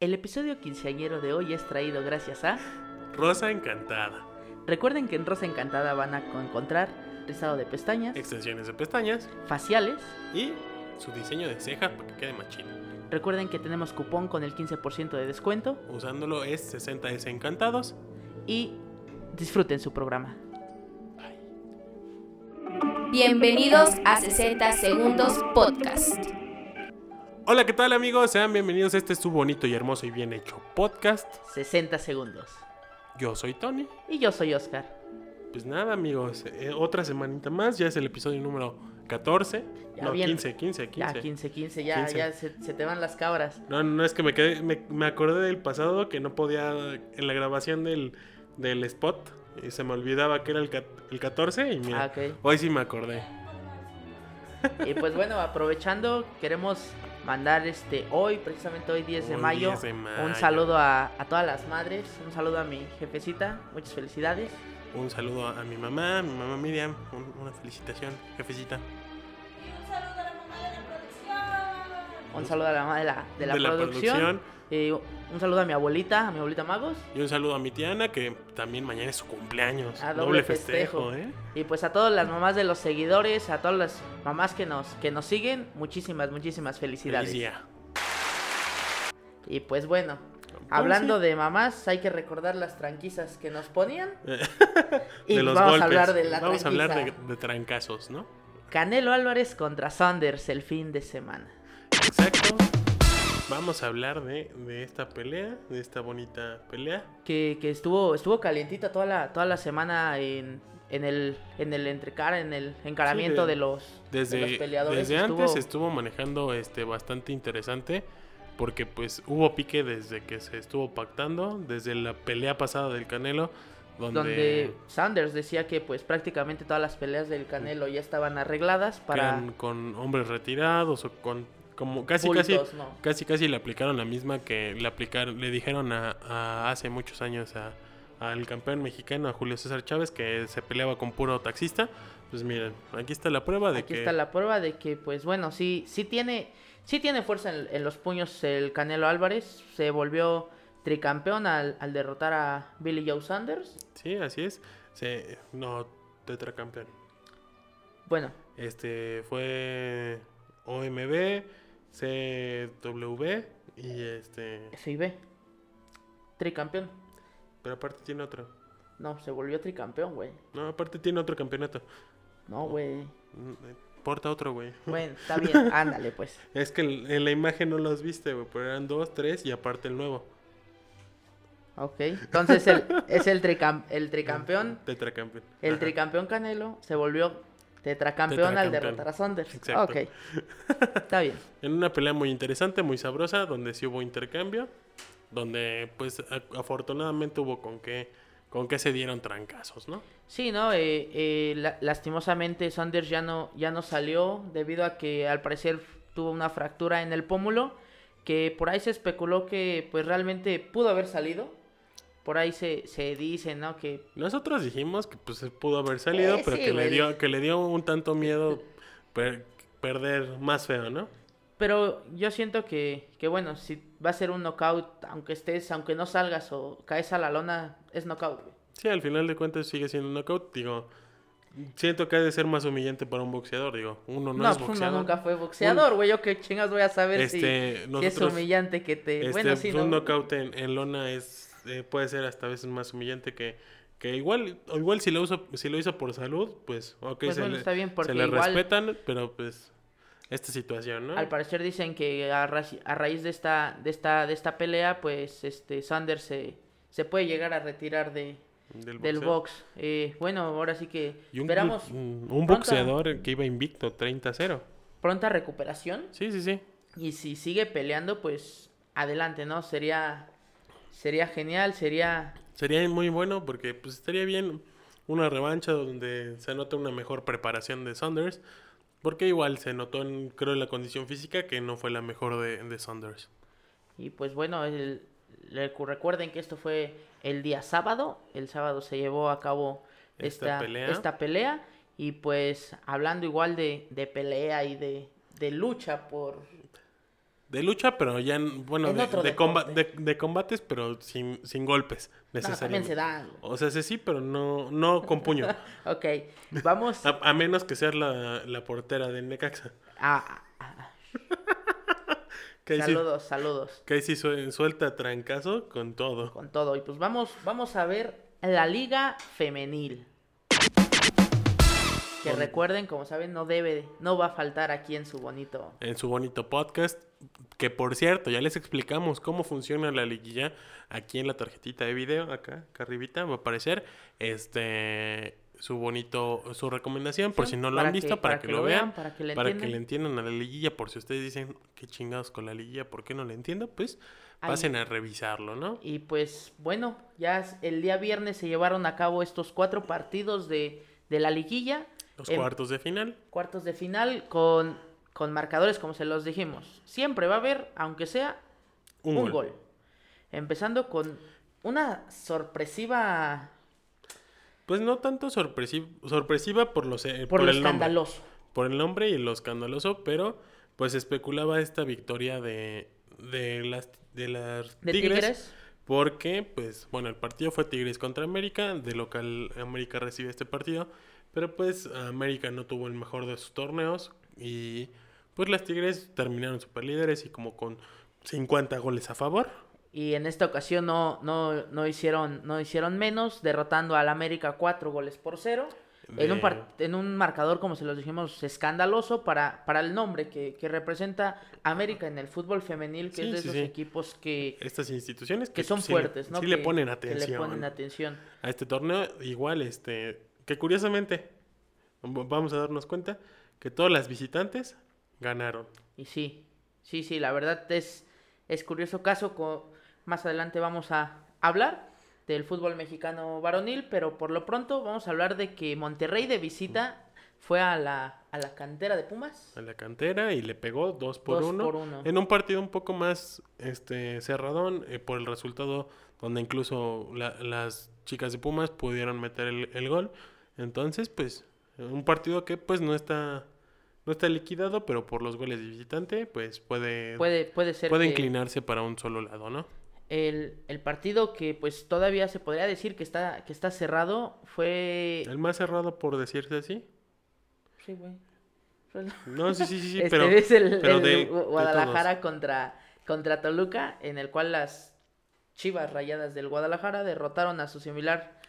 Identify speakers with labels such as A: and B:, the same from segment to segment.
A: El episodio quinceañero de hoy es traído gracias a...
B: Rosa Encantada.
A: Recuerden que en Rosa Encantada van a co- encontrar rizado de pestañas,
B: Extensiones de pestañas
A: faciales.
B: y su diseño de cejas para que quede machín.
A: Recuerden que tenemos cupón con el 15% de descuento
B: Usándolo es 60S Encantados.
A: y disfruten su programa.
C: Bienvenidos a 60 Segundos Podcast.
B: Hola, ¿qué tal amigos? Sean bienvenidos a este su bonito y hermoso y bien hecho podcast.
A: 60 segundos.
B: Yo soy Tony.
A: Y yo soy Oscar.
B: Pues nada amigos, eh, otra semanita más, ya es el episodio número 14.
A: Ya
B: no,
A: bien.
B: 15, 15, 15.
A: Ya 15, 15, ya,
B: 15.
A: ya se, se te van las cabras.
B: No, no, es que me quedé, me, me acordé del pasado que no podía, en la grabación del, del spot, y se me olvidaba que era el, el 14 y mira,
A: Ah, ok.
B: hoy sí me acordé.
A: Y pues bueno, aprovechando, queremos mandar este hoy, precisamente hoy 10 de,
B: Hoy
A: mayo,
B: 10 de
A: un saludo a, a todas las madres, un saludo a mi jefecita, muchas felicidades.
B: Un saludo a, a mi mamá, a mi mamá Miriam, un- una felicitación, jefecita.
A: Un saludo a la mamá de la, de la
B: De la
A: producción.
B: producción.
A: Eh, un saludo a mi abuelita, a mi abuelita Magos.
B: Y un saludo a mi tía Ana, que también mañana es su cumpleaños.
A: A
B: doble,
A: doble
B: festejo,
A: festejo.
B: ¿eh?
A: Y pues a todas las mamás de los seguidores, a todas las mamás que nos, que nos siguen, muchísimas, muchísimas felicidades.
B: Feliz día.
A: Y pues bueno, hablando de mamás, hay que recordar las tranquizas que nos ponían. Y
B: de los
A: vamos
B: golpes.
A: a hablar de la
B: Vamos a hablar de, de trancazos, ¿no?
A: Canelo Álvarez contra Saunders el fin de semana.
B: Exacto. Vamos a hablar de, de esta pelea, de esta bonita pelea.
A: Que, que estuvo, estuvo calientita toda la, toda la semana en, en el, en el entrecar, en el encaramiento
B: Sí, de-
A: de, los, de
B: Desde,
A: los peleadores.
B: desde
A: Estuvo-
B: antes estuvo manejando este bastante interesante porque pues hubo pique desde que se estuvo pactando, desde la pelea pasada del Canelo, donde,
A: donde Sanders decía que pues prácticamente todas las peleas del Canelo ya estaban arregladas para
B: con hombres retirados o con como casi
A: bultos,
B: casi
A: ¿no?
B: casi casi le aplicaron la misma que le aplicaron le dijeron a, a hace muchos años a al campeón mexicano a Julio César Chávez que se peleaba con puro taxista. Pues miren aquí está la prueba de
A: Aquí
B: que
A: está la prueba de que pues bueno, sí sí tiene sí tiene fuerza en, en los puños el Canelo Álvarez, se volvió tricampeón al, al derrotar a Billy Joe Sanders.
B: sí así es. Se no tetracampeón.
A: Bueno,
B: este fue OMB CW y este
A: FIB. Tricampeón.
B: pero aparte tiene otro
A: No, se volvió tricampeón, güey.
B: no aparte tiene otro campeonato
A: No, güey.
B: Mm, eh, porta otro güey
A: Bueno, está bien, ándale pues.
B: Es que en la imagen no los viste, güey, pero eran dos, tres y aparte el nuevo.
A: Ok. Entonces el, es el, tricam- el tricampeón.
B: Tetracampeón.
A: El
B: Ajá.
A: tricampeón Canelo se volvió tetracampeón, al derrotar a Saunders.
B: Exacto.
A: Ok. Está bien.
B: En una pelea muy interesante, muy sabrosa, donde sí hubo intercambio, donde pues a- afortunadamente hubo con qué, con qué se dieron trancazos, ¿no?
A: Sí, ¿no? Eh, eh, la- lastimosamente Saunders ya no, ya no salió debido a que al parecer tuvo una fractura en el pómulo que por ahí se especuló que pues realmente pudo haber salido. Por ahí se, se dice, ¿no? Que
B: Nosotros dijimos que pues pudo haber salido,
A: Eh,
B: pero
A: sí,
B: que le dio, que le dio un tanto miedo per- perder más feo, ¿no?
A: Pero yo siento que, que bueno, si va a ser un knockout, aunque estés, aunque no salgas o caes a la lona, es knockout, güey.
B: Sí, al final de cuentas sigue siendo un knockout, digo. Siento que ha de ser más humillante para un boxeador, digo. Uno no,
A: No,
B: es
A: pues uno
B: boxeador.
A: nunca fue boxeador, güey. Yo qué chingas voy a saber si-
B: Este,
A: si, es humillante que te...
B: Este,
A: bueno, sí,
B: un
A: ¿no?
B: knockout en, en lona es eh, puede ser hasta a veces más humillante que, que igual o igual si lo uso si lo hizo por salud pues ok
A: Pues
B: se,
A: bueno,
B: le,
A: está bien,
B: se le
A: igual-
B: respetan pero pues esta situación no
A: Al parecer dicen que a, ra- a raíz de esta, de esta, de esta pelea, pues este Sanders se, se puede llegar a retirar de,
B: del,
A: box. Eh, bueno, ahora sí que
B: y un,
A: esperamos
B: un, un
A: pronta-
B: boxeador que iba invicto 30-0
A: pronta recuperación.
B: sí sí sí
A: Y si sigue peleando, pues adelante, ¿no? Sería, sería genial, sería...
B: sería muy bueno porque pues estaría bien una revancha donde se nota una mejor preparación de Saunders porque igual se notó en, creo en la condición física que no fue la mejor de, de Saunders
A: Y pues bueno, el- recuerden que esto fue el día sábado. El sábado se llevó a cabo
B: Esta
A: esta,
B: pelea.
A: esta pelea. Y pues hablando igual de, de pelea y de, de lucha por,
B: de lucha, pero ya, en- bueno,
A: En
B: de, comba- de- de combates, pero sin, sin golpes
A: No, también se
B: necesariamente.
A: da.
B: O sea, sí, sí, pero no, no con puño.
A: Ok, vamos
B: A, a menos que sea la, la portera de Necaxa.
A: a... a-
B: Que ahí sí,
A: Saludos, saludos.
B: que ahí sí sue- suelta trancazo con todo.
A: Con todo. Y pues vamos, vamos a ver la liga femenil. Que recuerden, como saben, no debe, no va a faltar aquí en su bonito.
B: En su bonito podcast. Que por cierto, ya les explicamos cómo funciona la liguilla aquí en la tarjetita de video. Acá, acá arribita va a aparecer. Este. Su bonito, su recomendación, por si no lo han visto,
A: que-
B: para, que, lo vean,
A: para que le
B: para que
A: entiendan.
B: le entiendan a la liguilla, por si ustedes dicen, qué chingados con la liguilla, ¿por qué no le entiendo? Pues
A: Ahí.
B: pasen a revisarlo, ¿no?
A: Y pues bueno, ya el día viernes se llevaron a cabo estos cuatro partidos de, de la liguilla.
B: Los
A: Em,
B: cuartos de final.
A: Cuartos de final con, con marcadores como se los dijimos. Siempre va a haber, aunque sea,
B: Un,
A: un,
B: gol.
A: gol. Empezando con una sorpresiva
B: Pues no tanto sorpresiva, sorpresiva por, los, eh,
A: por,
B: por
A: lo
B: el nombre.
A: escandaloso.
B: por el nombre y lo escandaloso, pero pues especulaba esta victoria de, de las de las
A: ¿De
B: Tigres,
A: Tigres?
B: porque pues bueno, el partido fue Tigres contra América, de local América recibe este partido, pero pues América no tuvo el mejor de sus torneos y pues las Tigres terminaron super líderes y como con 50 goles a favor.
A: Y en esta ocasión no, no, no, hicieron, no hicieron menos, derrotando al América cuatro goles por cero. En, un en un marcador, como se los dijimos, escandaloso para, para el nombre que, que representa América en el fútbol femenil, que
B: Sí,
A: es de
B: sí,
A: esos
B: sí.
A: equipos que,
B: Estas instituciones
A: que son fuertes, ¿no?
B: sí
A: que,
B: le ponen
A: que
B: atención.
A: le ponen atención.
B: a este torneo. Igual, este, que curiosamente, vamos a darnos cuenta que todas las visitantes ganaron.
A: Y sí, sí, sí, la verdad es, es curioso caso. más adelante vamos a hablar del fútbol mexicano varonil, pero por lo pronto vamos a hablar de que Monterrey de visita fue a la, a la cantera de Pumas.
B: A la cantera y le pegó dos por,
A: Dos
B: uno,
A: por uno.
B: En un partido un poco más este, cerradón eh, por el resultado, donde incluso la- las chicas de Pumas pudieron meter el, el gol. Entonces, pues, un partido que pues no está, no está liquidado, pero por los goles de visitante, pues puede,
A: Puede, puede ser
B: puede inclinarse para un solo lado, ¿no?
A: el, el partido que pues todavía se podría decir que está, que está cerrado fue...
B: El más cerrado por decirse así.
A: Sí, güey.
B: No, sí, sí, sí, sí,
A: Este
B: pero,
A: es el,
B: pero
A: el
B: de- de
A: Gu- Guadalajara contra, contra Toluca, en el cual las Chivas Rayadas del Guadalajara derrotaron a su similar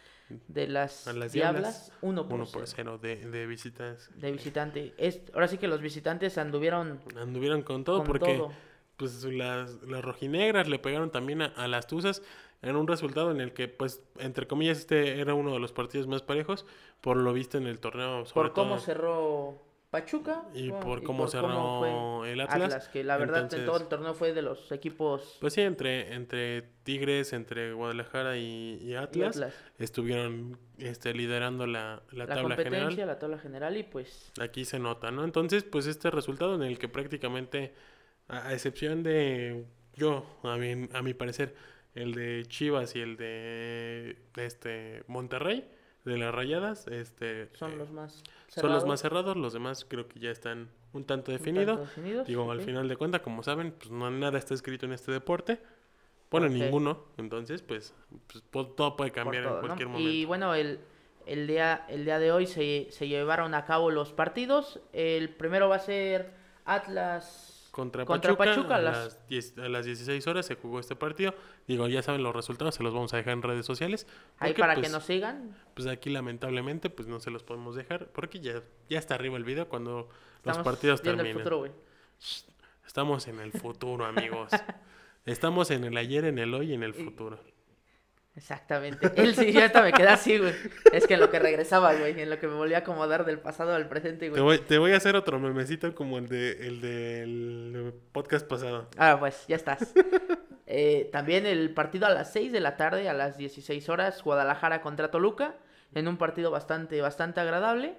A: de las,
B: A las
A: Diablas,
B: Diablas,
A: 1 por,
B: 1 por
A: cero
B: 0 de, de visitas.
A: de visitante. Es, ahora sí que los visitantes anduvieron
B: Anduvieron con todo
A: con
B: porque
A: todo.
B: pues las, las rojinegras le pegaron también a, a las tuzas en un resultado en el que pues entre comillas este era uno de los partidos más parejos por lo visto en el torneo sobre
A: Por cómo
B: todo.
A: cerró Pachuca
B: Y por cómo cerró el Atlas.
A: que la verdad en
B: Entonces-
A: todo el torneo fue de los equipos
B: Pues sí, entre, entre Tigres, entre Guadalajara y, y
A: y
B: Atlas,
A: Atlas.
B: estuvieron este, liderando la, la
A: La,
B: tabla
A: competencia,
B: general.
A: la tabla general y pues
B: Aquí se nota, ¿no? Entonces, pues este resultado en el que prácticamente, a, a excepción de yo, a mi, a mi parecer, el de Chivas y el de este Monterrey, de las Rayadas, este
A: son
B: eh,
A: los más
B: son los
A: cerrados,
B: más cerrados, los demás creo que ya están un tanto definidos.
A: tanto definidos,
B: Digo, al final de cuentas, como saben, pues no nada está escrito en este deporte. Bueno, ninguno. Entonces, pues, pues, todo puede cambiar
A: todo,
B: en
A: ¿no?
B: cualquier momento.
A: Y bueno, el, el, día, el día de hoy se, se llevaron a cabo los partidos. El primero va a ser Atlas
B: Contra,
A: contra
B: Pachuca,
A: Pachuca,
B: a,
A: las-
B: las 10 a las 16 horas se jugó este partido. Digo, ya saben los resultados, se los vamos a dejar en redes sociales.
A: ahí para
B: pues,
A: que nos sigan.
B: Pues aquí lamentablemente pues no se los podemos dejar porque ya, ya está arriba el video cuando los partidos terminan.
A: el futuro.
B: Estamos en el futuro, amigos. Estamos en el ayer, en el hoy y en el futuro.
A: Exactamente. Él sí, ya hasta me queda así, güey. Es que en lo que regresaba, güey, en lo que me volví a acomodar del pasado al presente,
B: Te
A: güey.
B: voy, te voy a hacer otro memecito como el de el del podcast pasado.
A: Ah, pues, ya estás. Eh, también el partido a las 6 de la tarde, a las 16 horas, Guadalajara contra Toluca, en un partido bastante, bastante agradable.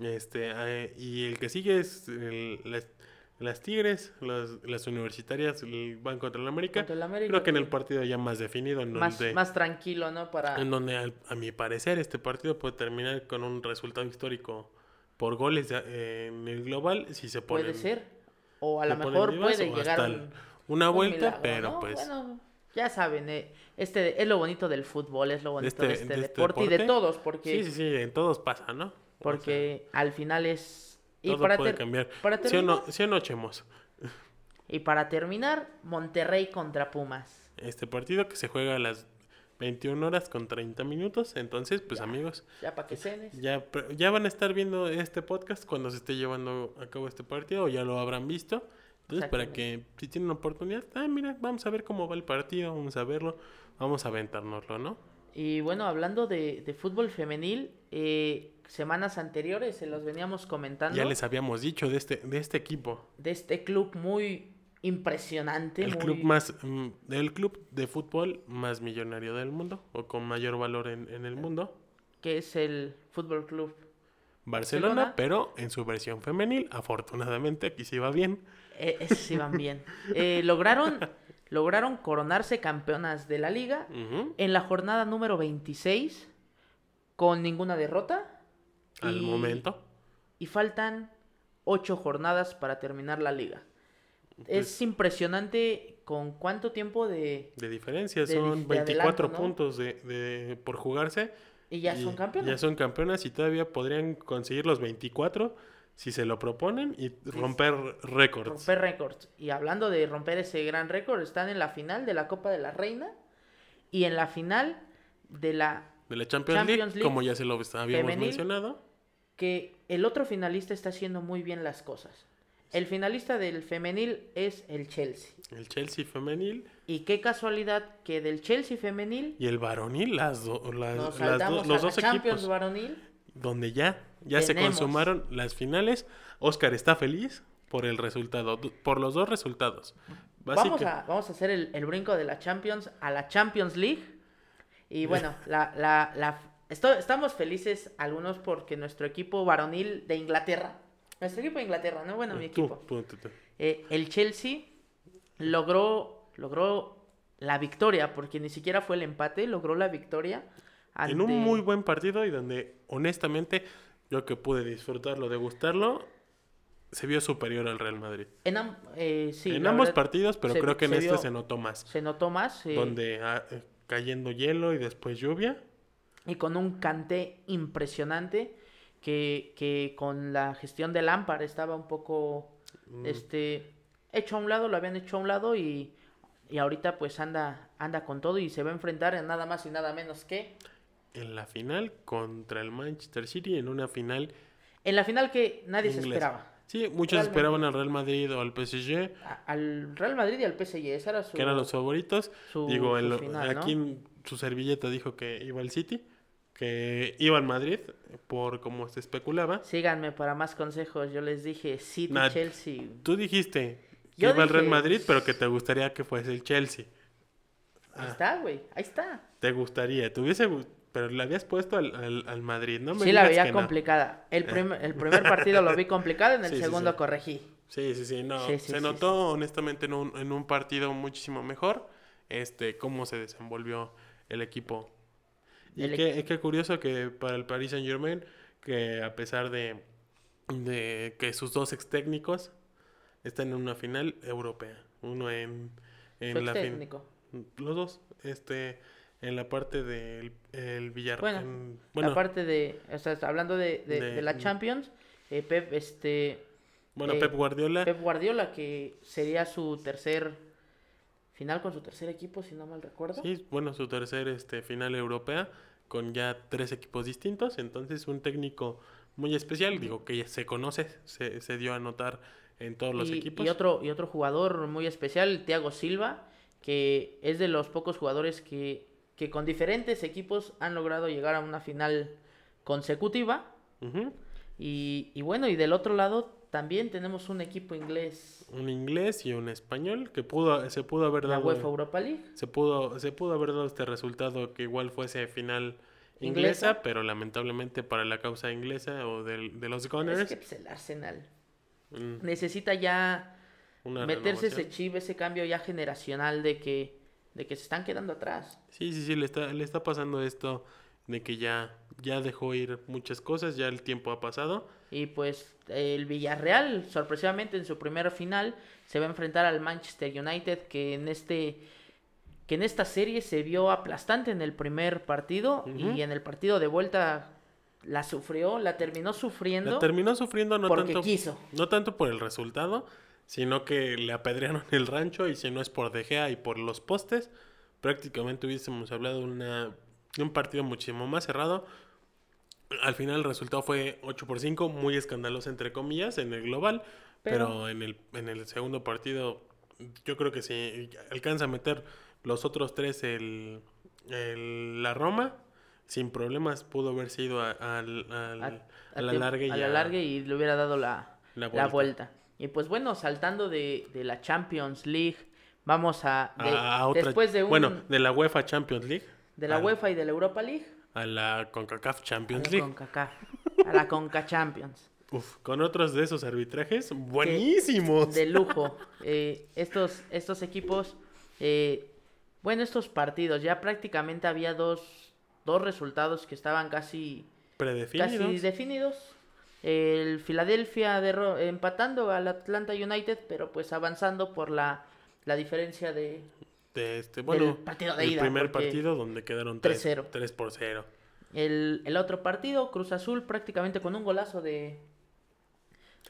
B: Este, eh, y el que sigue es el- las Tigres, las, las universitarias van contra el América.
A: Contra el América,
B: Creo que en el partido ya más definido, en
A: Más,
B: donde,
A: más tranquilo, ¿no? Para...
B: en donde al- a, mi parecer este partido puede terminar con un resultado histórico por goles de- eh, en el global si se ponen,
A: Puede ser. o a lo mejor
B: vivas
A: puede llegar un-
B: una
A: un
B: vuelta,
A: milagro,
B: pero
A: ¿no?
B: pues
A: Bueno, ya saben, eh, este es lo bonito del fútbol, es lo bonito
B: este-
A: de este,
B: de este
A: deporte, y de todos, porque,
B: sí, sí, sí, en todos pasa, ¿no? O
A: porque al final es... Y
B: todo
A: para,
B: puede cambiar.
A: para
B: ¿Sí o no,
A: terminar,
B: sí o no, Chemos?
A: y para terminar, Monterrey contra Pumas.
B: Este partido que se juega a las 21 horas con 30 minutos, entonces, pues amigos,
A: Ya para que cenes.
B: ya, ya van a estar viendo este podcast cuando se esté llevando a cabo este partido, o ya lo habrán visto. Entonces, para que si tienen oportunidad, ah, mira, vamos a ver cómo va el partido, vamos a verlo, vamos a aventárnoslo, ¿no?
A: Y bueno, hablando de, de fútbol femenil, eh, semanas anteriores se los veníamos comentando
B: Ya les habíamos dicho de este, de este equipo,
A: de este club muy impresionante.
B: el
A: muy-
B: club más, mm, el club de fútbol más millonario del mundo, o con mayor valor en, en el mundo,
A: que es el Fútbol Club.
B: Barcelona,
A: Barcelona.
B: pero en su versión femenil, afortunadamente aquí sí va bien.
A: Eh, esos sí van bien. Eh, lograron, lograron coronarse campeonas de la liga en la jornada número 26 con ninguna derrota.
B: Al
A: y-
B: momento.
A: Y faltan ocho jornadas para terminar la liga.
B: Pues
A: es impresionante con cuánto tiempo de...
B: De diferencia,
A: de
B: son
A: de
B: 24
A: adelanto, ¿no?
B: puntos de, de- por jugarse.
A: Y ya son
B: y
A: campeones.
B: Ya son campeonas y todavía podrían conseguir los 24 si se lo proponen y romper récords.
A: Romper récords. Y hablando de romper ese gran récord, están en la final de la Copa de la Reina y en la final de la
B: De la Champions,
A: Champions
B: League,
A: League
B: como ya se lo habíamos
A: femenil.
B: mencionado.
A: Que el otro finalista está haciendo muy bien las cosas. El finalista del femenil es el Chelsea.
B: El Chelsea femenil
A: Y qué casualidad que del Chelsea femenil
B: y el varonil, las, do- las,
A: nos
B: las do-
A: saltamos
B: los
A: a la
B: dos
A: Champions
B: equipos,
A: varonil.
B: donde ya, ya se consumaron las finales. Oscar está feliz por el resultado, por los dos resultados.
A: Vamos a, vamos a hacer el, el brinco de la Champions a la Champions League. Y bueno, la, la, la, esto- estamos felices algunos porque nuestro equipo varonil de Inglaterra, nuestro equipo de Inglaterra, ¿no? Bueno, mi
B: Tú,
A: equipo. Eh, el Chelsea logró, logró la victoria, porque ni siquiera fue el empate, logró la victoria.
B: En un muy buen partido y donde, honestamente, yo que pude disfrutarlo, degustarlo, se vio superior al Real Madrid.
A: En, am- eh, sí,
B: en ambos
A: verdad,
B: partidos, pero
A: se-
B: creo que en este
A: vio-
B: se notó más.
A: se notó más. eh,
B: Donde ah, eh, cayendo hielo y después lluvia.
A: Y con un cante impresionante que, que con la gestión de Lampard estaba un poco
B: Mm.
A: este hecho a un lado, lo habían hecho a un lado y, y ahorita pues anda, anda con todo y se va a enfrentar en nada más y nada menos que
B: En la final contra el Manchester City, en una final
A: en la final que nadie se
B: inglesa.
A: esperaba.
B: Sí, muchos
A: Realmente.
B: esperaban al Real Madrid o al PSG,
A: A- Al Real Madrid y al PSG, esa era su,
B: que eran los favoritos.
A: su-
B: Digo,
A: su
B: en lo-
A: final, ¿no?
B: aquí en su servilleta dijo que iba al City, que iba al Madrid, por como se especulaba.
A: Síganme para más consejos, yo les dije City,
B: Nah,
A: Chelsea.
B: Tú dijiste que
A: Yo
B: iba al Real Madrid, pero que te gustaría que fuese el Chelsea.
A: Ahí
B: Ah.
A: está, güey, ahí está.
B: Te gustaría, te hubiese pero le habías puesto al, al, al Madrid, ¿no? me
A: sí la veía
B: no.
A: complicada. El, prim- el primer partido lo vi complicado, en el
B: Sí,
A: segundo
B: sí.
A: corregí.
B: Sí, sí, sí, no. Se notó honestamente en un, en un partido muchísimo mejor este cómo se desenvolvió el equipo. Y
A: El
B: qué, qué curioso que para el Paris Saint Germain, que a pesar de, de que sus dos ex técnicos están en una final europea. Uno en, en la fin-. Los dos, este, en la parte del el Villar.
A: Bueno,
B: en- bueno,
A: Aparte de, o sea, hablando de, de-
B: De-
A: de la Champions, eh, Pep, este,
B: bueno,
A: eh,
B: Pep Guardiola.
A: Pep Guardiola, que sería su tercer final con su tercer equipo, si no mal recuerdo.
B: Sí, bueno, su tercer este, final europea con ya tres equipos distintos, entonces un técnico muy especial, digo que ya se conoce, se, se dio a notar en todos los equipos.
A: y otro, y otro jugador muy especial, Thiago Silva, que es de los pocos jugadores que, que con diferentes equipos han logrado llegar a una final consecutiva. Y, y bueno, y del otro lado también tenemos un equipo inglés,
B: Un inglés y un español que pudo, se pudo haber
A: la
B: dado,
A: UEFA Europa League.
B: se pudo, se pudo haber dado este resultado que igual fuese final
A: Inglesa.
B: inglesa, pero lamentablemente para la causa inglesa o del- de los
A: Es
B: Gunners,
A: que pues, el Arsenal
B: mm,
A: necesita ya
B: una
A: meterse
B: renovación.
A: ese chip, ese cambio ya generacional de que, de que se están quedando atrás.
B: Sí, sí, sí, le está, le está pasando esto de que ya, ya dejó ir muchas cosas, ya el tiempo ha pasado.
A: Y pues el Villarreal, sorpresivamente en su primera final, se va a enfrentar al Manchester United, que en este que en esta serie se vio aplastante en el primer partido y en el partido de vuelta la sufrió, la terminó sufriendo.
B: La terminó sufriendo no
A: porque
B: tanto
A: quiso.
B: no tanto por el resultado, sino que le apedrearon el rancho y si no es por De Gea y por los postes, prácticamente hubiésemos hablado de un partido muchísimo más cerrado. Al final el resultado fue 8 por 5, muy escandaloso entre comillas en el global, pero,
A: Pero-
B: en, el, en el segundo partido yo creo que si alcanza a meter los otros tres el, el- la Roma, sin problemas pudo haber sido a,
A: a,
B: a la larga y
A: a la larga y le hubiera dado la,
B: La
A: la
B: vuelta.
A: Y pues bueno, saltando de, de la Champions League, vamos a... de-
B: otra-
A: después de un...
B: Bueno, de la UEFA Champions League.
A: de la
B: a-
A: UEFA y de la Europa League,
B: A la CONCACAF
A: a
B: Champions
A: la
B: League.
A: CONCACAF, a la Conca Champions.
B: Uf, con otros de esos arbitrajes buenísimos.
A: de lujo. Eh, estos, estos equipos, eh, bueno, estos partidos, ya prácticamente había dos, dos resultados que estaban casi,
B: Predefinidos.
A: casi definidos. El Philadelphia empatando al Atlanta United, pero pues avanzando por la, la diferencia de...
B: de este, bueno,
A: partido de
B: el
A: ida,
B: primer partido donde quedaron 3,
A: 3-0.
B: 3 por 0.
A: El, el otro partido, Cruz Azul, prácticamente con un golazo de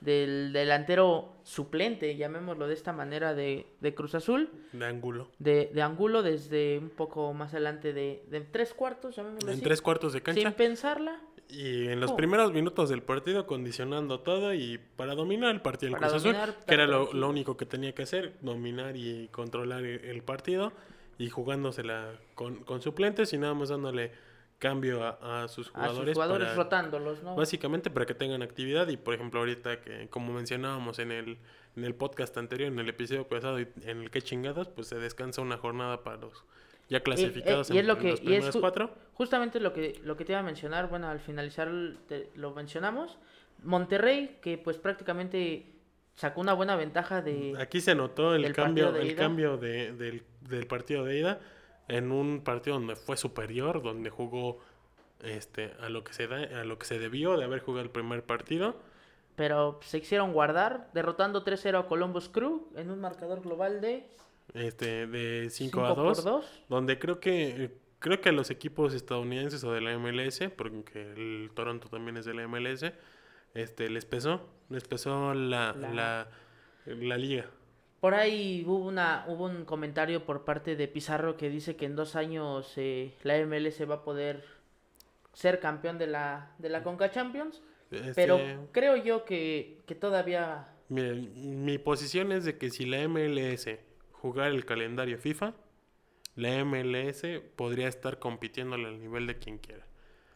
A: del delantero suplente, llamémoslo de esta manera, de, de Cruz Azul.
B: De ángulo.
A: de, de Angulo desde un poco más adelante de, de tres cuartos, llamémoslo
B: En
A: así,
B: tres cuartos de cancha.
A: sin pensarla,
B: Y en los
A: Oh.
B: primeros minutos del partido condicionando todo y para dominar el partido del Cruz Azul, que era lo, lo único que tenía que hacer, dominar y controlar el, el partido y jugándosela con, con suplentes y nada más dándole cambio a, a sus
A: a
B: jugadores.
A: sus jugadores
B: para-
A: rotándolos, ¿no?
B: Básicamente para que tengan actividad y por ejemplo ahorita que como mencionábamos en el, en el podcast anterior, en el episodio pasado y en el que chingados, pues se descansa una jornada para los ya clasificados
A: eh, y es
B: en,
A: lo
B: en
A: que-
B: los
A: y es
B: primeros
A: ju-
B: cuatro.
A: Justamente lo que, lo que te iba a mencionar, bueno, al finalizar te- lo mencionamos, Monterrey, que pues prácticamente sacó una buena ventaja de...
B: Aquí se notó el cambio, el cambio de- del, del partido de ida en un partido donde fue superior, donde jugó este a lo que se da, a lo que se debió de haber jugado el primer partido.
A: Pero se hicieron guardar, derrotando 3-0 a Columbus Crew en un marcador global de
B: Este, de 5
A: 5
B: a
A: por
B: 2,
A: 2.
B: donde creo que creo que a los equipos estadounidenses o de la MLS, porque el Toronto también es de la MLS, este les pesó, les pesó la,
A: La-
B: la, la liga.
A: Por ahí hubo una hubo un comentario por parte de Pizarro que dice que en dos años eh, la MLS va a poder ser campeón de la de la Conca Champions, pero
B: Este,
A: creo yo que, que todavía
B: mi posición es de que si la MLS jugara el calendario FIFA, la MLS podría estar compitiéndole al nivel de quien quiera.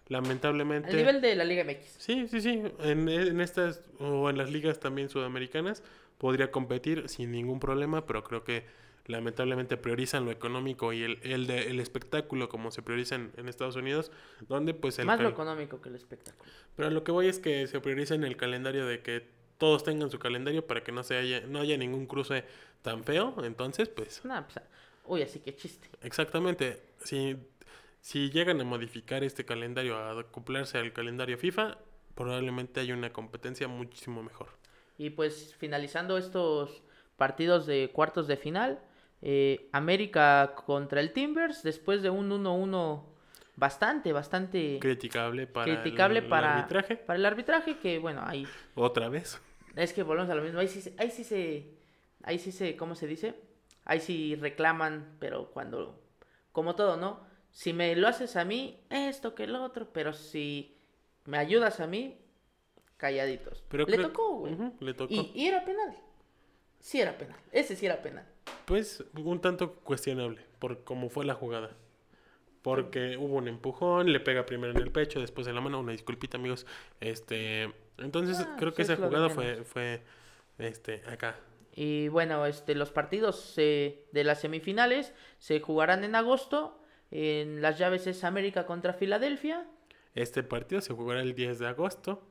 B: Lamentablemente.
A: al nivel de la Liga MX.
B: Sí, sí, sí. En, en estas o en las ligas también sudamericanas podría competir sin ningún problema, pero creo que lamentablemente priorizan lo económico y el, el, de- el espectáculo como se prioriza en, en Estados Unidos, donde pues el
A: Más lo económico que el espectáculo.
B: pero lo que voy es que se prioriza en el calendario de que todos tengan su calendario para que no se haya, no haya ningún cruce tan feo. Entonces, pues,
A: pues, uy, así que chiste.
B: exactamente. Si, si llegan a modificar este calendario, a acoplarse al calendario FIFA, probablemente haya una competencia muchísimo mejor.
A: Y pues finalizando estos partidos de cuartos de final, eh, América contra el Timbers, después de un 1-1 bastante, bastante
B: Criticable para
A: criticable
B: el, arbitraje.
A: para el arbitraje, que bueno, ahí
B: Otra vez.
A: Es que volvemos a lo mismo, ahí sí, se- ahí sí se, ahí sí se, ¿cómo se dice? Ahí sí reclaman, pero cuando, como todo, ¿no? Si me lo haces a mí, esto que el otro, pero si me ayudas a mí, calladitos.
B: Pero
A: Le
B: creo-
A: tocó, güey.
B: Le tocó.
A: Y, y era penal. Sí era penal. Ese sí era penal.
B: Pues un tanto cuestionable por cómo fue la jugada. Porque hubo un empujón, le pega primero en el pecho, después en la mano, una disculpita amigos. Este, entonces
A: Ah,
B: creo que esa jugada fue, fue este, acá.
A: Y bueno, este, los partidos eh, de las semifinales se jugarán en agosto. En las llaves es América contra Filadelfia.
B: Este partido se jugará el 10 de agosto.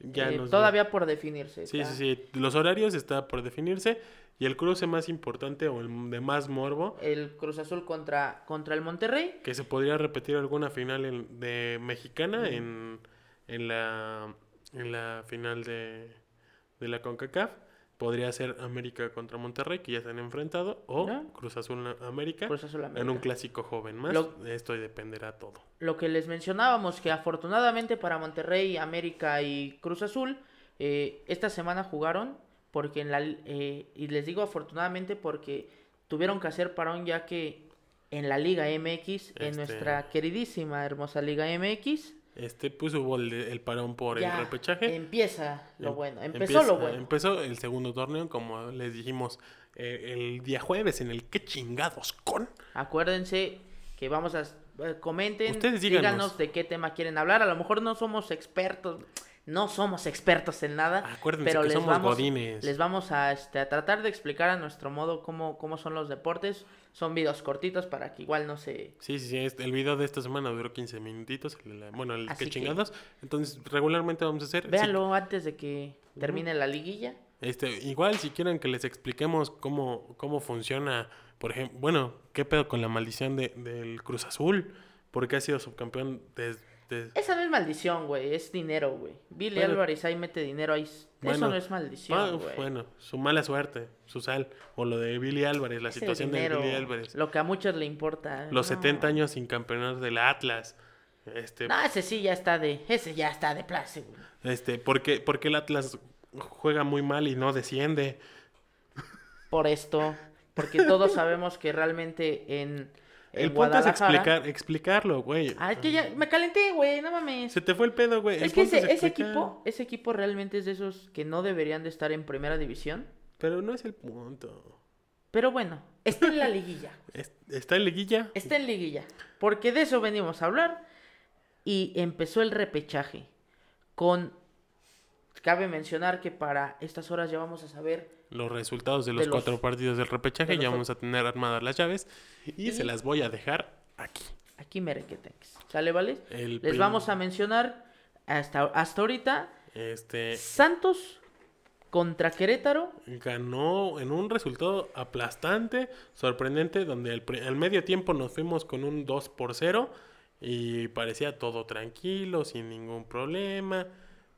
B: Ya
A: Eh,
B: nos-
A: todavía por definirse.
B: Sí,
A: está.
B: sí, sí. Los horarios está por definirse. Y el cruce más importante o el de más morbo,
A: El Cruz Azul contra, contra el Monterrey.
B: que se podría repetir alguna final en- de mexicana en, en la en la final de, de la CONCACAF. Podría ser América contra Monterrey, que ya se han enfrentado, o. Cruz Azul América,
A: Cruz Azul
B: en un clásico joven más.
A: Lo-
B: Esto dependerá todo.
A: Lo que les mencionábamos, que afortunadamente para Monterrey, América y Cruz Azul, eh, esta semana jugaron, porque en la, eh, y les digo afortunadamente porque tuvieron que hacer parón ya que en la Liga MX, en
B: Este-
A: nuestra queridísima, hermosa Liga MX,
B: Este, pues hubo el, el parón por
A: ya
B: el repechaje.
A: empieza lo
B: Em-
A: bueno, empezó
B: empieza-
A: lo bueno.
B: Empezó el segundo torneo, como les dijimos, eh, el día jueves, en el que chingados con.
A: Acuérdense que vamos a eh, comenten,
B: Ustedes díganos.
A: díganos de qué tema quieren hablar. A lo mejor no somos expertos, no somos expertos en nada,
B: Acuérdense
A: pero
B: que
A: les
B: somos
A: vamos,
B: godines.
A: les vamos a, este, a tratar de explicar a nuestro modo cómo, cómo son los deportes. Son videos cortitos para que igual no se...
B: Sí, sí, sí. este- el video de esta semana duró 15 minutitos. el- el- bueno, el
A: Así
B: que
A: que-
B: chingados. Entonces, regularmente vamos a hacer. sí,
A: Véanlo antes de que termine la liguilla.
B: este, igual, si quieren que les expliquemos cómo, cómo funciona, por ejemplo, bueno, qué pedo con la maldición de, del Cruz Azul. Porque ha sido subcampeón desde.
A: Esa no es maldición, güey, es dinero, güey. Billy. Álvarez ahí mete dinero ahí. Eso no es maldición, güey.
B: bueno, su mala suerte, su sal. O lo de Billy Álvarez, la situación de Billy Álvarez.
A: Lo que a muchos le importa.
B: Los
A: no.
B: 70 años sin campeonato del Atlas. Este,
A: No, ese sí ya está de. Ese ya está de güey.
B: este, porque, porque el Atlas juega muy mal y no desciende.
A: Por esto. Porque todos sabemos que realmente en. En
B: El punto es explicar, explicarlo, güey.
A: Es que ya. Me calenté, güey, no mames.
B: Se te fue el pedo, güey. El
A: Es que ese, ese equipo. Ese equipo realmente es de esos que no deberían de estar en primera división.
B: Pero no es el punto.
A: Pero bueno, está en la liguilla.
B: Es- Está en liguilla.
A: Está en liguilla. Porque de eso venimos a hablar. Y empezó el repechaje. Con. Cabe mencionar que para estas horas ya vamos a saber.
B: Los resultados de los,
A: De los-
B: cuatro partidos del repechaje.
A: de
B: Ya vamos a tener armadas las llaves. Y,
A: Y-
B: se las voy a dejar aquí.
A: Aquí merequetex. ¿Sale, vale?
B: El
A: Les
B: prim-
A: vamos a mencionar hasta, hasta ahorita.
B: Este
A: Santos contra Querétaro.
B: ganó en un resultado aplastante, sorprendente, donde al, al medio tiempo nos fuimos con un 2 por 0 y parecía todo tranquilo, sin ningún problema.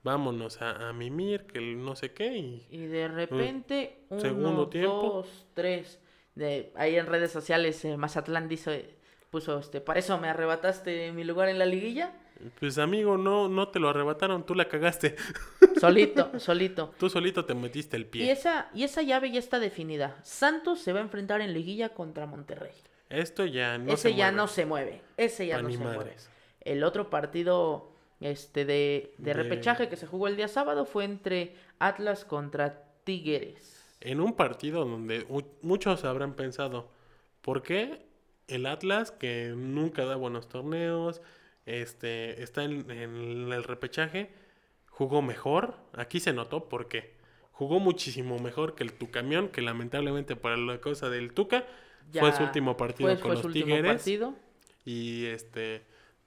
B: Vámonos a, a mimir, que el no sé qué. Y
A: Y de repente, uno,
B: Segundo tiempo.
A: dos, tres. De, ahí en redes sociales, eh, Mazatlán dice, puso, este, para eso me arrebataste mi lugar en la liguilla.
B: pues amigo, no, no te lo arrebataron, tú la cagaste.
A: Solito, solito.
B: Tú solito te metiste el
A: Y
B: pie.
A: esa, y esa llave ya está definida. Santos se va a enfrentar en liguilla contra Monterrey.
B: Esto ya no
A: Ese
B: se
A: ya
B: mueve.
A: no se mueve. Ese ya no se mueve. El otro partido este de, de
B: De-
A: repechaje que se jugó el día sábado fue entre Atlas contra Tigres.
B: En un partido donde mu- muchos habrán pensado, ¿por qué el Atlas, que nunca da buenos torneos, este, está en, en el repechaje, jugó mejor? Aquí se notó porque jugó muchísimo mejor que el Tucamión, que lamentablemente para la cosa del Tuca fue su último partido
A: fue-
B: con los Tigres
A: partido.
B: y este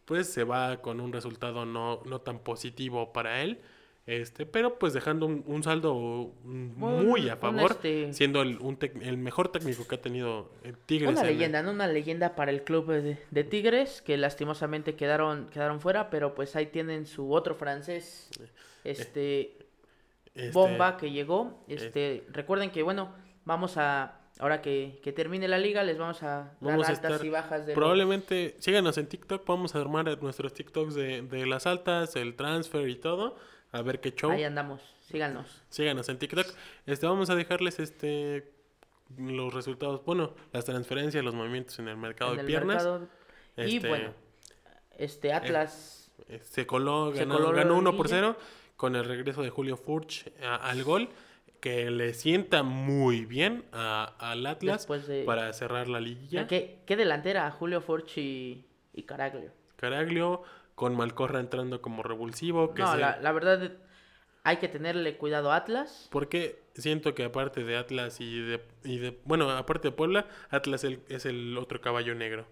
B: pues se va con un resultado no, no tan positivo para él. Este, pero pues dejando un, un saldo muy a favor,
A: este-
B: siendo el, un tec- el mejor técnico que ha tenido el Tigres.
A: Una
B: el-
A: leyenda, ¿no? Una leyenda para el club de, de Tigres, que lastimosamente quedaron, quedaron fuera, pero pues ahí tienen su otro francés, este,
B: este,
A: Bomba, que llegó. Este, recuerden que, bueno, vamos a, ahora que, que termine la liga, les vamos a dar
B: Vamos a
A: altas
B: estar
A: y bajas de los-
B: Probablemente síganos en TikTok, vamos a armar nuestros TikToks de, de las altas, el transfer y todo, a ver qué show.
A: Ahí andamos, síganos.
B: Síganos en TikTok. Este, vamos a dejarles este los resultados, bueno, las transferencias, los movimientos en el mercado
A: en
B: de
A: el
B: piernas.
A: mercado. Y
B: Este,
A: bueno, este Atlas
B: eh, se coló,
A: Se
B: ganó,
A: coló
B: ganó 1 por
A: liguilla.
B: 0 con el regreso de Julio Furch a- al gol, que le sienta muy bien a- al Atlas
A: de-
B: para cerrar la liguilla.
A: ¿Qué, qué delantera? Julio Furch y, y Caraglio.
B: Caraglio con Malcorra entrando como revulsivo. Que
A: No,
B: se-
A: la, la verdad hay que tenerle cuidado a Atlas.
B: Porque siento que aparte de Atlas y de, y de bueno, aparte de Puebla, Atlas el- es el otro caballo negro.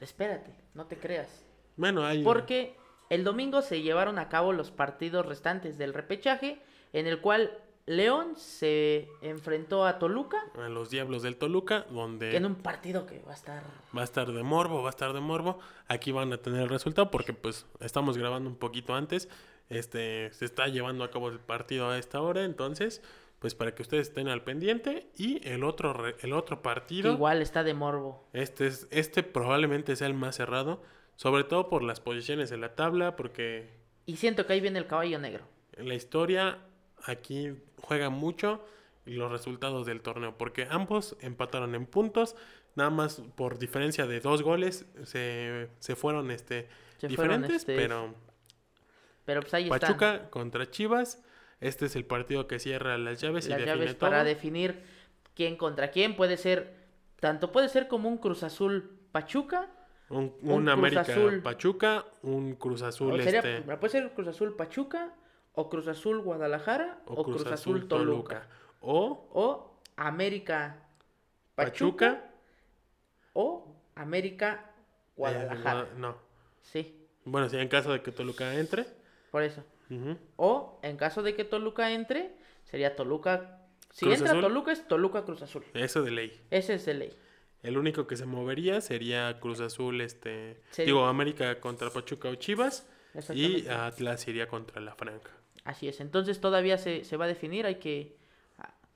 A: Espérate, no te creas.
B: Bueno, hay
A: Porque el domingo se llevaron a cabo los partidos restantes del repechaje, en el cual León se enfrentó a Toluca,
B: A los Diablos del Toluca, donde
A: que en un partido que va a estar...
B: va a estar de morbo, va a estar de morbo. Aquí van a tener el resultado porque pues estamos grabando un poquito antes. Este se está llevando a cabo el partido a esta hora, entonces pues para que ustedes estén al pendiente y el otro el otro
A: que
B: partido
A: igual está de morbo.
B: este es este probablemente sea el más cerrado, sobre todo por las posiciones en la tabla porque
A: Y siento que ahí viene el caballo negro.
B: en la historia aquí juega mucho los resultados del torneo, porque ambos empataron en puntos, nada más por diferencia de dos goles se, se fueron este
A: Se fueron,
B: diferentes,
A: este,
B: pero
A: Pero pues ahí
B: Pachuca
A: están
B: contra Chivas, este es el partido que cierra las llaves
A: las
B: y define
A: llaves
B: todo.
A: para definir quién contra quién. Puede ser, tanto puede ser como un Cruz Azul Pachuca,
B: un,
A: un
B: un
A: Cruz
B: América
A: Azul.
B: Pachuca, un Cruz Azul
A: o sería-
B: este
A: puede ser Cruz Azul Pachuca, o Cruz Azul Guadalajara, o, Cruz, Azul Toluca.
B: o
A: O América Pachuca,
B: Pachuca,
A: o América Guadalajara.
B: eh, no.
A: Sí,
B: Bueno, si en caso de que Toluca entre,
A: por eso. O en caso de que Toluca entre, sería Toluca. Si
B: Cruz
A: entra
B: Azul.
A: Toluca es Toluca Cruz Azul.
B: eso de ley.
A: Ese es de ley.
B: El único que se movería sería Cruz Azul, este,
A: Sí.
B: digo, América contra Pachuca o Chivas y. Atlas iría contra la Franca.
A: Así es. Entonces todavía se, se va a definir. Hay que,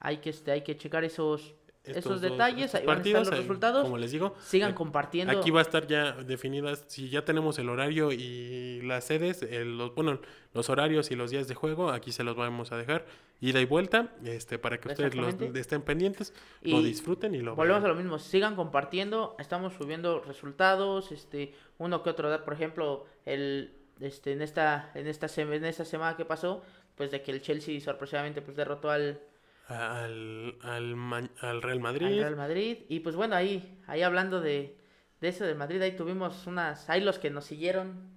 A: hay que, este, hay que checar esos,
B: Estos
A: esos
B: dos-
A: detalles. Ahí van a estar los resultados.
B: Como les digo,
A: Sigan
B: eh,
A: compartiendo.
B: Aquí va a estar ya definidas, si ya tenemos el horario y las sedes, el- los, bueno, los horarios y los días de juego, aquí se los vamos a dejar, ida y vuelta, este, para que ustedes los, estén pendientes, lo disfruten y lo
A: Volvemos a lo mismo, sigan compartiendo, estamos subiendo resultados, este, uno que otro, por ejemplo, el, este, en esta, en esta, en esta semana que pasó, pues de que el Chelsea sorpresivamente pues derrotó al,
B: Al, al, al Real
A: al
B: Madrid,
A: Real Madrid, y pues bueno, ahí, ahí hablando de, de eso del Madrid, ahí tuvimos unas, ahí los que nos siguieron.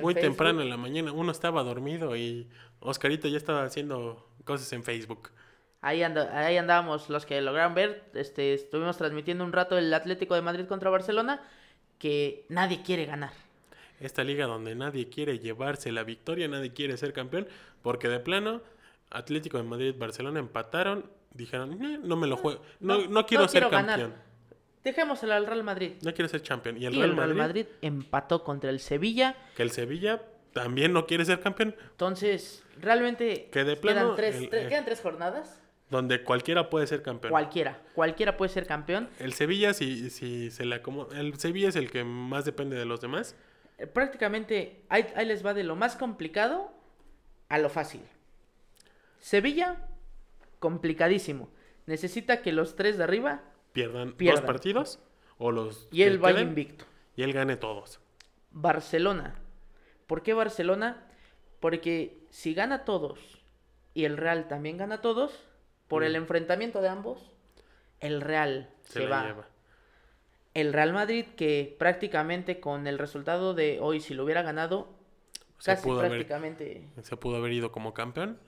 B: muy
A: Facebook.
B: temprano en la mañana, uno estaba dormido y Oscarito ya estaba haciendo cosas en Facebook.
A: Ahí, anda- ahí andábamos los que lograron ver, este, estuvimos transmitiendo un rato el Atlético de Madrid contra Barcelona, que nadie quiere ganar.
B: Esta liga donde nadie quiere llevarse la victoria, nadie quiere ser campeón, porque de plano, Atlético de Madrid, Barcelona empataron, dijeron, "Eh, no me lo juego, no,
A: No,
B: no, quiero
A: no
B: ser
A: quiero ganar".
B: campeón,
A: Dejémoselo al Real Madrid.
B: no quiero ser campeón. Y el,
A: y
B: Real,
A: el Real
B: Madrid,
A: Madrid empató contra el Sevilla.
B: que el Sevilla también no quiere ser campeón,
A: Entonces, realmente
B: Que de
A: quedan, tres,
B: el- eh,
A: quedan tres jornadas.
B: donde cualquiera puede ser campeón.
A: Cualquiera, cualquiera puede ser campeón.
B: El Sevilla, si, si se la como el Sevilla es el que más depende de los demás.
A: Prácticamente ahí, ahí les va de lo más complicado a lo fácil. Sevilla, complicadísimo. Necesita que los tres de arriba
B: Pierdan,
A: Pierdan.
B: dos partidos o los
A: y él vaya invicto.
B: y él gane todos.
A: Barcelona. ¿Por qué Barcelona? Porque si gana todos y el Real también gana todos, por
B: Mm.
A: el enfrentamiento de ambos, el Real
B: Se,
A: va.
B: lleva.
A: El Real Madrid, que prácticamente con el resultado de hoy, si lo hubiera ganado,
B: Se
A: casi
B: pudo, haber,
A: prácticamente.
B: se pudo haber ido como campeón.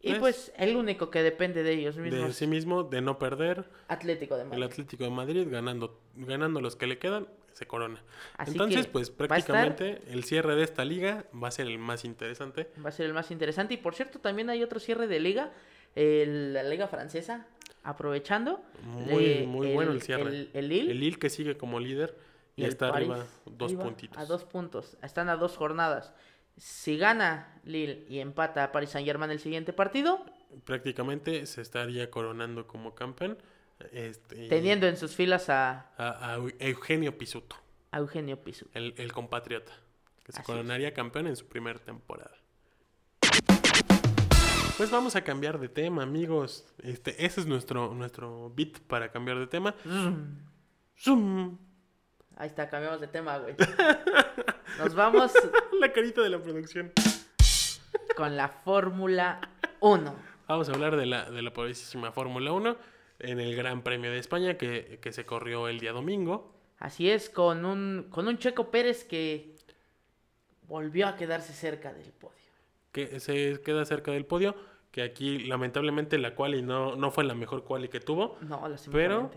A: Y
B: Pues,
A: pues el único que depende de ellos
B: de
A: mismos,
B: sí mismo, de no perder.
A: Atlético de
B: El
A: Madrid.
B: Atlético de Madrid ganando, ganando los que le quedan, se corona.
A: Así
B: Entonces, pues
A: estar-
B: prácticamente el cierre de esta liga va a ser el más interesante.
A: Va a ser el más interesante. Y por cierto, también hay otro cierre de liga, el- la liga francesa, aprovechando.
B: Muy,
A: eh,
B: muy bueno el cierre.
A: El, el Lille
B: El Lille que sigue como líder y,
A: el
B: está
A: París
B: arriba dos puntitos.
A: A dos puntos. Están a dos jornadas. Si gana Lille y empata a Paris Saint Germain el siguiente partido,
B: Prácticamente se estaría coronando como campeón. Este, y
A: teniendo en sus filas a,
B: a, a Eugenio Pisuto,
A: a Eugenio Pisu.
B: el, el compatriota, que se
A: Así es.
B: coronaría campeón en su primera temporada. Pues vamos a cambiar de tema, amigos. Este, ese es nuestro, nuestro beat para cambiar de tema. Zoom.
A: Ahí está, cambiamos de tema, güey. Nos vamos
B: La carita de la producción.
A: con la Fórmula 1.
B: Vamos a hablar de la, de la poderosísima Fórmula 1 en el Gran Premio de España que, que se corrió el día domingo.
A: Así es, con un, con un Checo Pérez que volvió a quedarse cerca del podio.
B: Que se queda cerca del podio, que aquí lamentablemente la quali no, no fue la mejor quali que tuvo,
A: No,
B: pero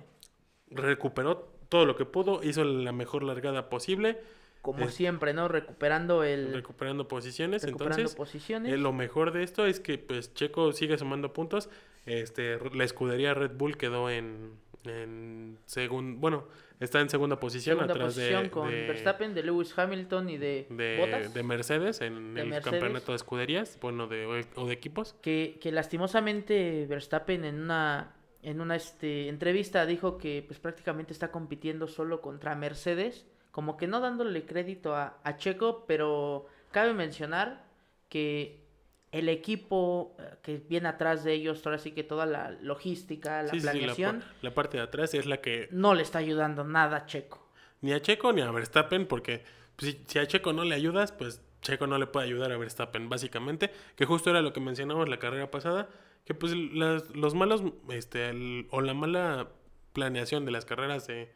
B: recuperó todo lo que pudo, hizo la mejor largada posible,
A: como
B: Es-
A: siempre, ¿no? Recuperando el...
B: recuperando posiciones.
A: recuperando
B: Entonces,
A: posiciones.
B: eh, lo mejor de esto es que pues Checo sigue sumando puntos. Este, la escudería Red Bull quedó en, en segun- bueno, está en segunda posición
A: Segunda
B: atrás
A: posición
B: de,
A: con
B: de-
A: Verstappen, de Lewis Hamilton y de,
B: de,
A: Bottas.
B: de Mercedes en
A: De
B: el
A: Mercedes.
B: campeonato de escuderías, bueno, de, o de equipos.
A: que, que lastimosamente Verstappen en una en una este, entrevista dijo que pues prácticamente está compitiendo solo contra Mercedes, como que no dándole crédito a, a Checo, pero cabe mencionar que el equipo eh, que viene atrás de ellos, ahora sí que toda la logística, la
B: Sí, sí, sí, la,
A: planeación,
B: pa- la parte de atrás es la que
A: no le está ayudando nada a Checo.
B: ni a Checo ni a Verstappen, porque si, si a Checo no le ayudas, pues Checo no le puede ayudar a Verstappen, básicamente, que justo era lo que mencionamos la carrera pasada, que pues las- los malos, este, el- o la mala planeación de las carreras de,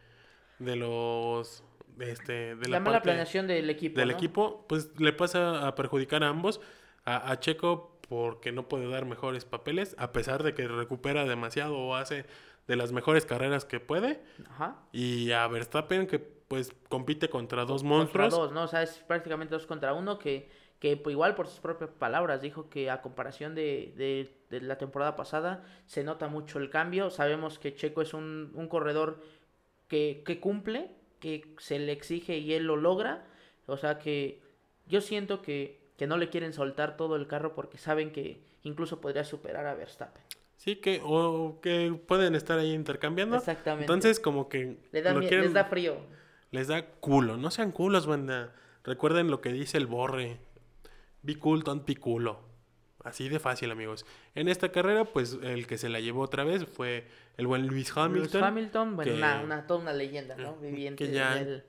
B: de los, este, de
A: la
B: la,
A: mala planeación del equipo.
B: del
A: ¿no?
B: equipo, pues le pasa a perjudicar a ambos, a, a Checo porque no puede dar mejores papeles, a pesar de que recupera demasiado o hace de las mejores carreras que puede,
A: Ajá.
B: y a Verstappen que pues compite contra dos
A: contra
B: monstruos.
A: dos, ¿no? O sea, es prácticamente dos contra uno que, que pues, igual por sus propias palabras dijo que a comparación de, de- de la temporada pasada se nota mucho el cambio. Sabemos que Checo es un, un corredor que, que cumple, que se le exige y él lo logra. O sea que yo siento que, que no le quieren soltar todo el carro porque saben que incluso podría superar a Verstappen.
B: Sí, que o que pueden estar ahí intercambiando.
A: Exactamente.
B: Entonces como que
A: Le da
B: quieren-
A: les da frío.
B: les da culo. No sean culos, banda. Recuerden lo que dice el Borre. Be cool, don't be culo. Así de fácil, amigos. En esta carrera, pues el que se la llevó otra vez fue el buen Luis Hamilton.
A: Lewis Hamilton, bueno,
B: que-
A: una, una- toda una leyenda, ¿no? Viviente
B: que ya-
A: en el-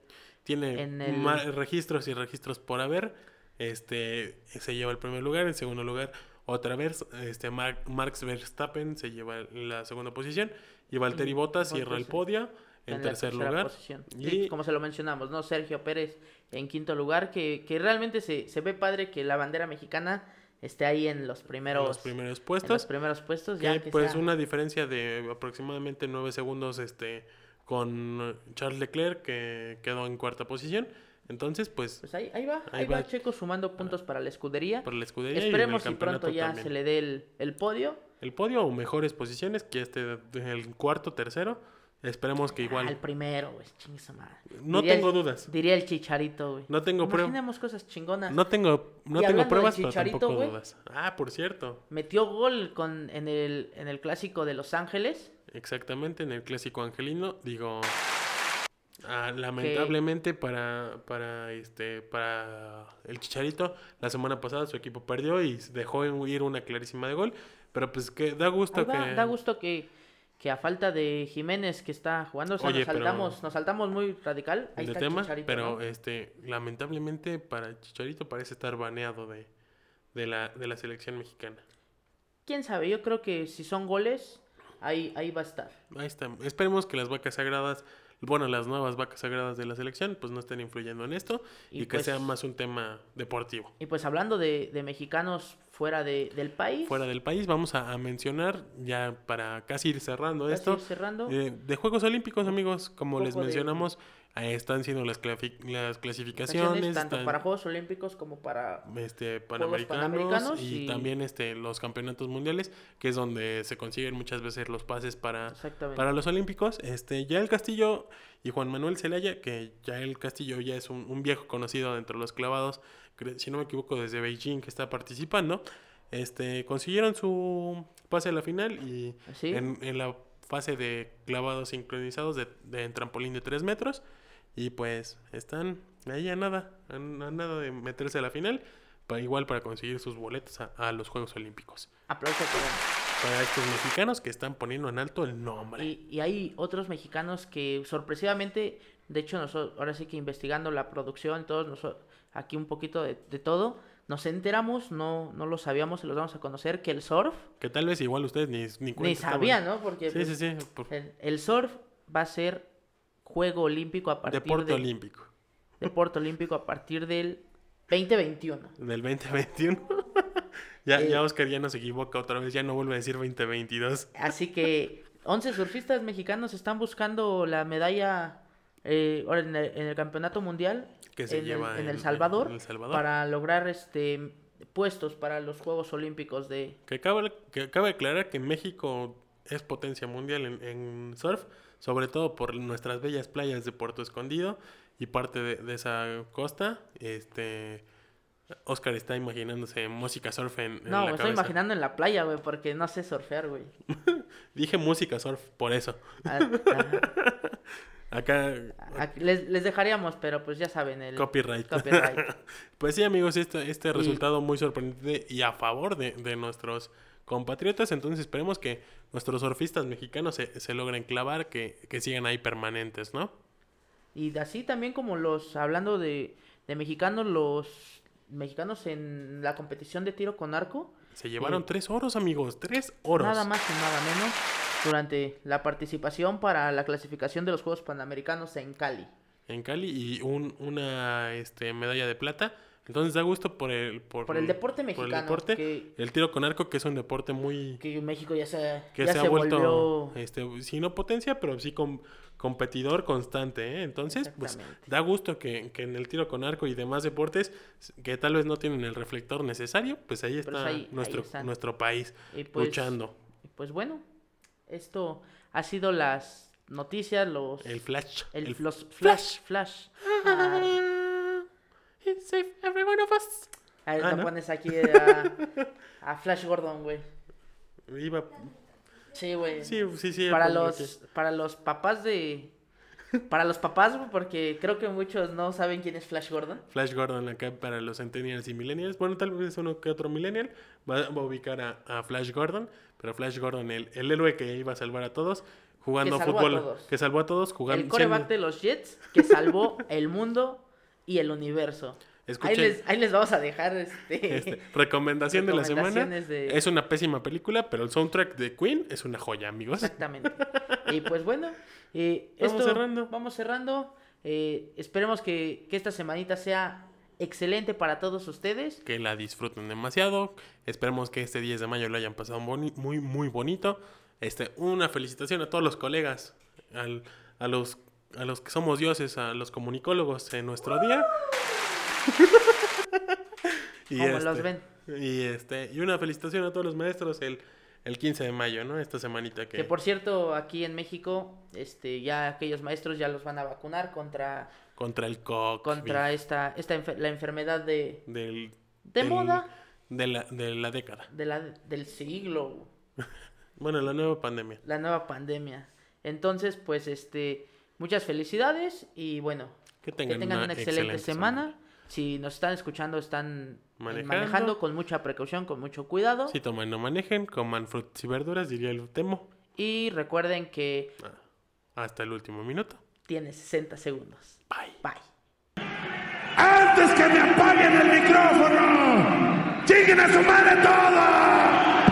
B: Tiene
A: en el-
B: ma- registros y registros por haber. Este se lleva el primer lugar. En segundo lugar, otra vez, este Mar- Max Verstappen se lleva la segunda posición. Y Valtteri
A: Y
B: Bottas cierra el podio en, tercer lugar.
A: posición.
B: Y
A: como se lo mencionamos, ¿no? Sergio Pérez en quinto lugar, que, que realmente se, se ve padre que la bandera mexicana esté ahí en los
B: en
A: primeros,
B: los primeros
A: en los
B: puestos.
A: primeros puestos. Ya que
B: pues
A: sea-
B: una diferencia de aproximadamente 9 segundos este con Charles Leclerc que quedó en cuarta posición. Entonces, pues
A: Pues ahí, ahí va,
B: Ahí
A: ahí va.
B: va.
A: Checo sumando puntos para la escudería.
B: por la escudería
A: Esperemos
B: y en
A: si
B: el
A: pronto ya
B: también.
A: se le dé el, el podio.
B: el podio o mejores posiciones, que este el cuarto, tercero. Esperemos que
A: Ah,
B: igual.
A: el primero, güey, madre.
B: No
A: Diría el-
B: tengo dudas.
A: Diría el chicharito, güey.
B: No tengo pruebas.
A: Imaginemos cosas chingonas.
B: No tengo, no tengo pruebas, pero tampoco
A: güey.
B: dudas. Ah, por cierto.
A: Metió gol con, en, el, en el clásico de Los Ángeles.
B: Exactamente, en el clásico angelino, digo, ah, lamentablemente para, para, este, para el Chicharito, la semana pasada su equipo perdió y dejó ir una clarísima de gol, pero pues que da gusto
A: va,
B: que...
A: Da gusto que, que a falta de Jiménez que está jugando, o sea,
B: Oye,
A: nos
B: pero-
A: saltamos, nos saltamos muy radical. Ahí
B: de
A: está
B: tema,
A: Chicharito,
B: pero
A: ¿no?
B: este, lamentablemente para el Chicharito parece estar baneado de, de, la, de la selección mexicana.
A: Quién sabe, yo creo que si son goles, ahí, ahí va a estar.
B: Ahí está. Esperemos que las vacas sagradas, bueno, las nuevas vacas sagradas de la selección, pues no estén influyendo en esto y,
A: Y
B: que
A: pues-
B: sea más un tema deportivo.
A: Y pues hablando de, de mexicanos fuera de, del país,
B: Fuera del país, vamos a, a mencionar ya para casi ir cerrando
A: casi
B: esto.
A: ir cerrando.
B: eh, de Juegos Olímpicos, amigos, como les
A: de-
B: mencionamos, eh, están siendo las, las clasificaciones,
A: tanto
B: están,
A: para Juegos Olímpicos como para...
B: este, panamericanos,
A: Panamericanos
B: y,
A: y-
B: también este, los campeonatos mundiales, que es donde se consiguen muchas veces los pases para, para los Olímpicos. Este, ya el Castillo y Juan Manuel Zelaya, que ya el Castillo ya es un, un viejo conocido dentro de los clavados, si no me equivoco, desde Beijing que está participando, este, consiguieron su pase a la final y
A: Sí.
B: en, en la fase de clavados sincronizados de, de en trampolín de 3 metros. Y pues están ahí a nada, a, a nada de meterse a la final, para, igual para conseguir sus boletos a, a los Juegos Olímpicos.
A: Aplauso para-
B: Para estos mexicanos que están poniendo en alto el nombre.
A: Y, y hay otros mexicanos que sorpresivamente, de hecho, nosotros, ahora sí que investigando la producción, todos nosotros, aquí un poquito de, de todo, nos enteramos, no, no lo sabíamos, se los vamos a conocer, que el surf,
B: Que tal vez igual ustedes ni, ni,
A: ni sabían, ¿no? Porque
B: Sí,
A: pues,
B: sí, sí. por-
A: El, el surf va a ser juego olímpico a partir
B: deporte
A: de,
B: olímpico.
A: deporte olímpico a partir del 2021.
B: Del 2021. ya,
A: Eh,
B: ya Oscar ya no se equivoca otra vez, ya no vuelve a decir 2022.
A: Así que 11 surfistas mexicanos están buscando la medalla eh, ahora en, el, en el campeonato mundial
B: Que se
A: en,
B: lleva
A: el, en
B: en-
A: el Salvador,
B: en El Salvador.
A: para lograr este puestos para los Juegos Olímpicos de
B: Que cabe, que cabe aclarar que México es potencia mundial en, en surf, sobre todo por nuestras bellas playas de Puerto Escondido y parte de, de esa costa. Este Oscar está imaginándose música surf en, en
A: No,
B: la
A: me estoy imaginando en la playa, güey, porque no sé surfear, güey.
B: Dije música surf, por eso.
A: Ah.
B: Acá
A: les, les dejaríamos, pero pues ya saben, el
B: copyright.
A: copyright.
B: Pues sí, amigos, este, este
A: Y-
B: resultado muy sorprendente y a favor de, de nuestros compatriotas. Entonces esperemos que nuestros surfistas mexicanos se, se logren clavar, que, que sigan ahí permanentes, ¿no?
A: Y así también como los, hablando de, de mexicanos, los mexicanos en la competición de tiro con arco,
B: Se llevaron
A: Eh,
B: tres oros, amigos, tres oros.
A: nada más y nada menos, durante la participación para la clasificación de los Juegos Panamericanos en Cali.
B: En Cali y un, una este, medalla de plata. Entonces da gusto por el, por,
A: Por el deporte
B: por el
A: mexicano,
B: deporte.
A: que-
B: El tiro con arco, que es un deporte muy...
A: Que México ya se,
B: que
A: ya
B: se,
A: se,
B: ha vuelto,
A: volvió...
B: este, si no potencia, pero sí com- competidor constante, ¿eh? Entonces, pues, da gusto que, que en el tiro con arco y demás deportes, que tal vez no tienen el reflector necesario, pues ahí está
A: ahí
B: nuestro, nuestro país
A: Y pues-
B: luchando.
A: Pues bueno, esto ha sido las noticias, los...
B: El flash.
A: el-
B: el
A: los flash, flash. Ah,
B: It's safe, every one of us.
A: ahí
B: Ah,
A: lo
B: ¿no?
A: pones aquí a, a Flash Gordon, güey.
B: Iba-
A: Sí, güey.
B: Sí, sí, sí.
A: para los para los papás de para los papás porque creo que muchos no saben quién es Flash Gordon
B: Flash Gordon acá para los centennials y millennials. Bueno, tal vez uno que otro millennial va, va a ubicar a, a Flash Gordon, pero Flash Gordon, el, el héroe que iba a salvar a todos jugando
A: Que salvó a
B: fútbol,
A: todos.
B: que salvó a todos jugando.
A: el coreback de los Jets que salvó el mundo y el universo ahí les, ahí les vamos a dejar este,
B: Este, recomendación de la semana.
A: De-
B: Es una pésima película, pero el soundtrack de Queen es una joya, amigos.
A: exactamente y pues bueno eh,
B: Vamos
A: esto-
B: cerrando.
A: vamos cerrando Eh, esperemos que, que esta semanita sea excelente para todos ustedes
B: Que la disfruten demasiado. Esperemos que este 10 de mayo lo hayan pasado muy, muy bonito. Este, una felicitación a todos los colegas, al- a, los, a los que somos dioses, a los comunicólogos en nuestro día. y
A: Como los ven.
B: Y, este, y una felicitación a todos los maestros el, el 15 de mayo, ¿no? Esta semanita que...
A: Que por cierto, aquí en México, este, ya aquellos maestros ya los van a vacunar contra,
B: Contra el COVID.
A: contra esta, esta enfer- la enfermedad de,
B: Del,
A: de
B: del-
A: moda
B: De la, de la década.
A: de la, del siglo,
B: Bueno, la nueva pandemia.
A: la nueva pandemia. Entonces, pues, este, muchas felicidades y bueno,
B: Que
A: que tengan,
B: una
A: una excelente,
B: excelente
A: semana. Si nos están escuchando, están eh,
B: Manejando.
A: manejando. con mucha precaución, con mucho cuidado.
B: Si toman, no manejen, coman frutas y verduras, diría el Temo.
A: Y recuerden que
B: Ah, Hasta el último minuto.
A: Tienes 60 segundos.
B: Bye.
A: Bye.
D: ¡Antes que me apaguen el micrófono! ¡Lleguen a su madre todos!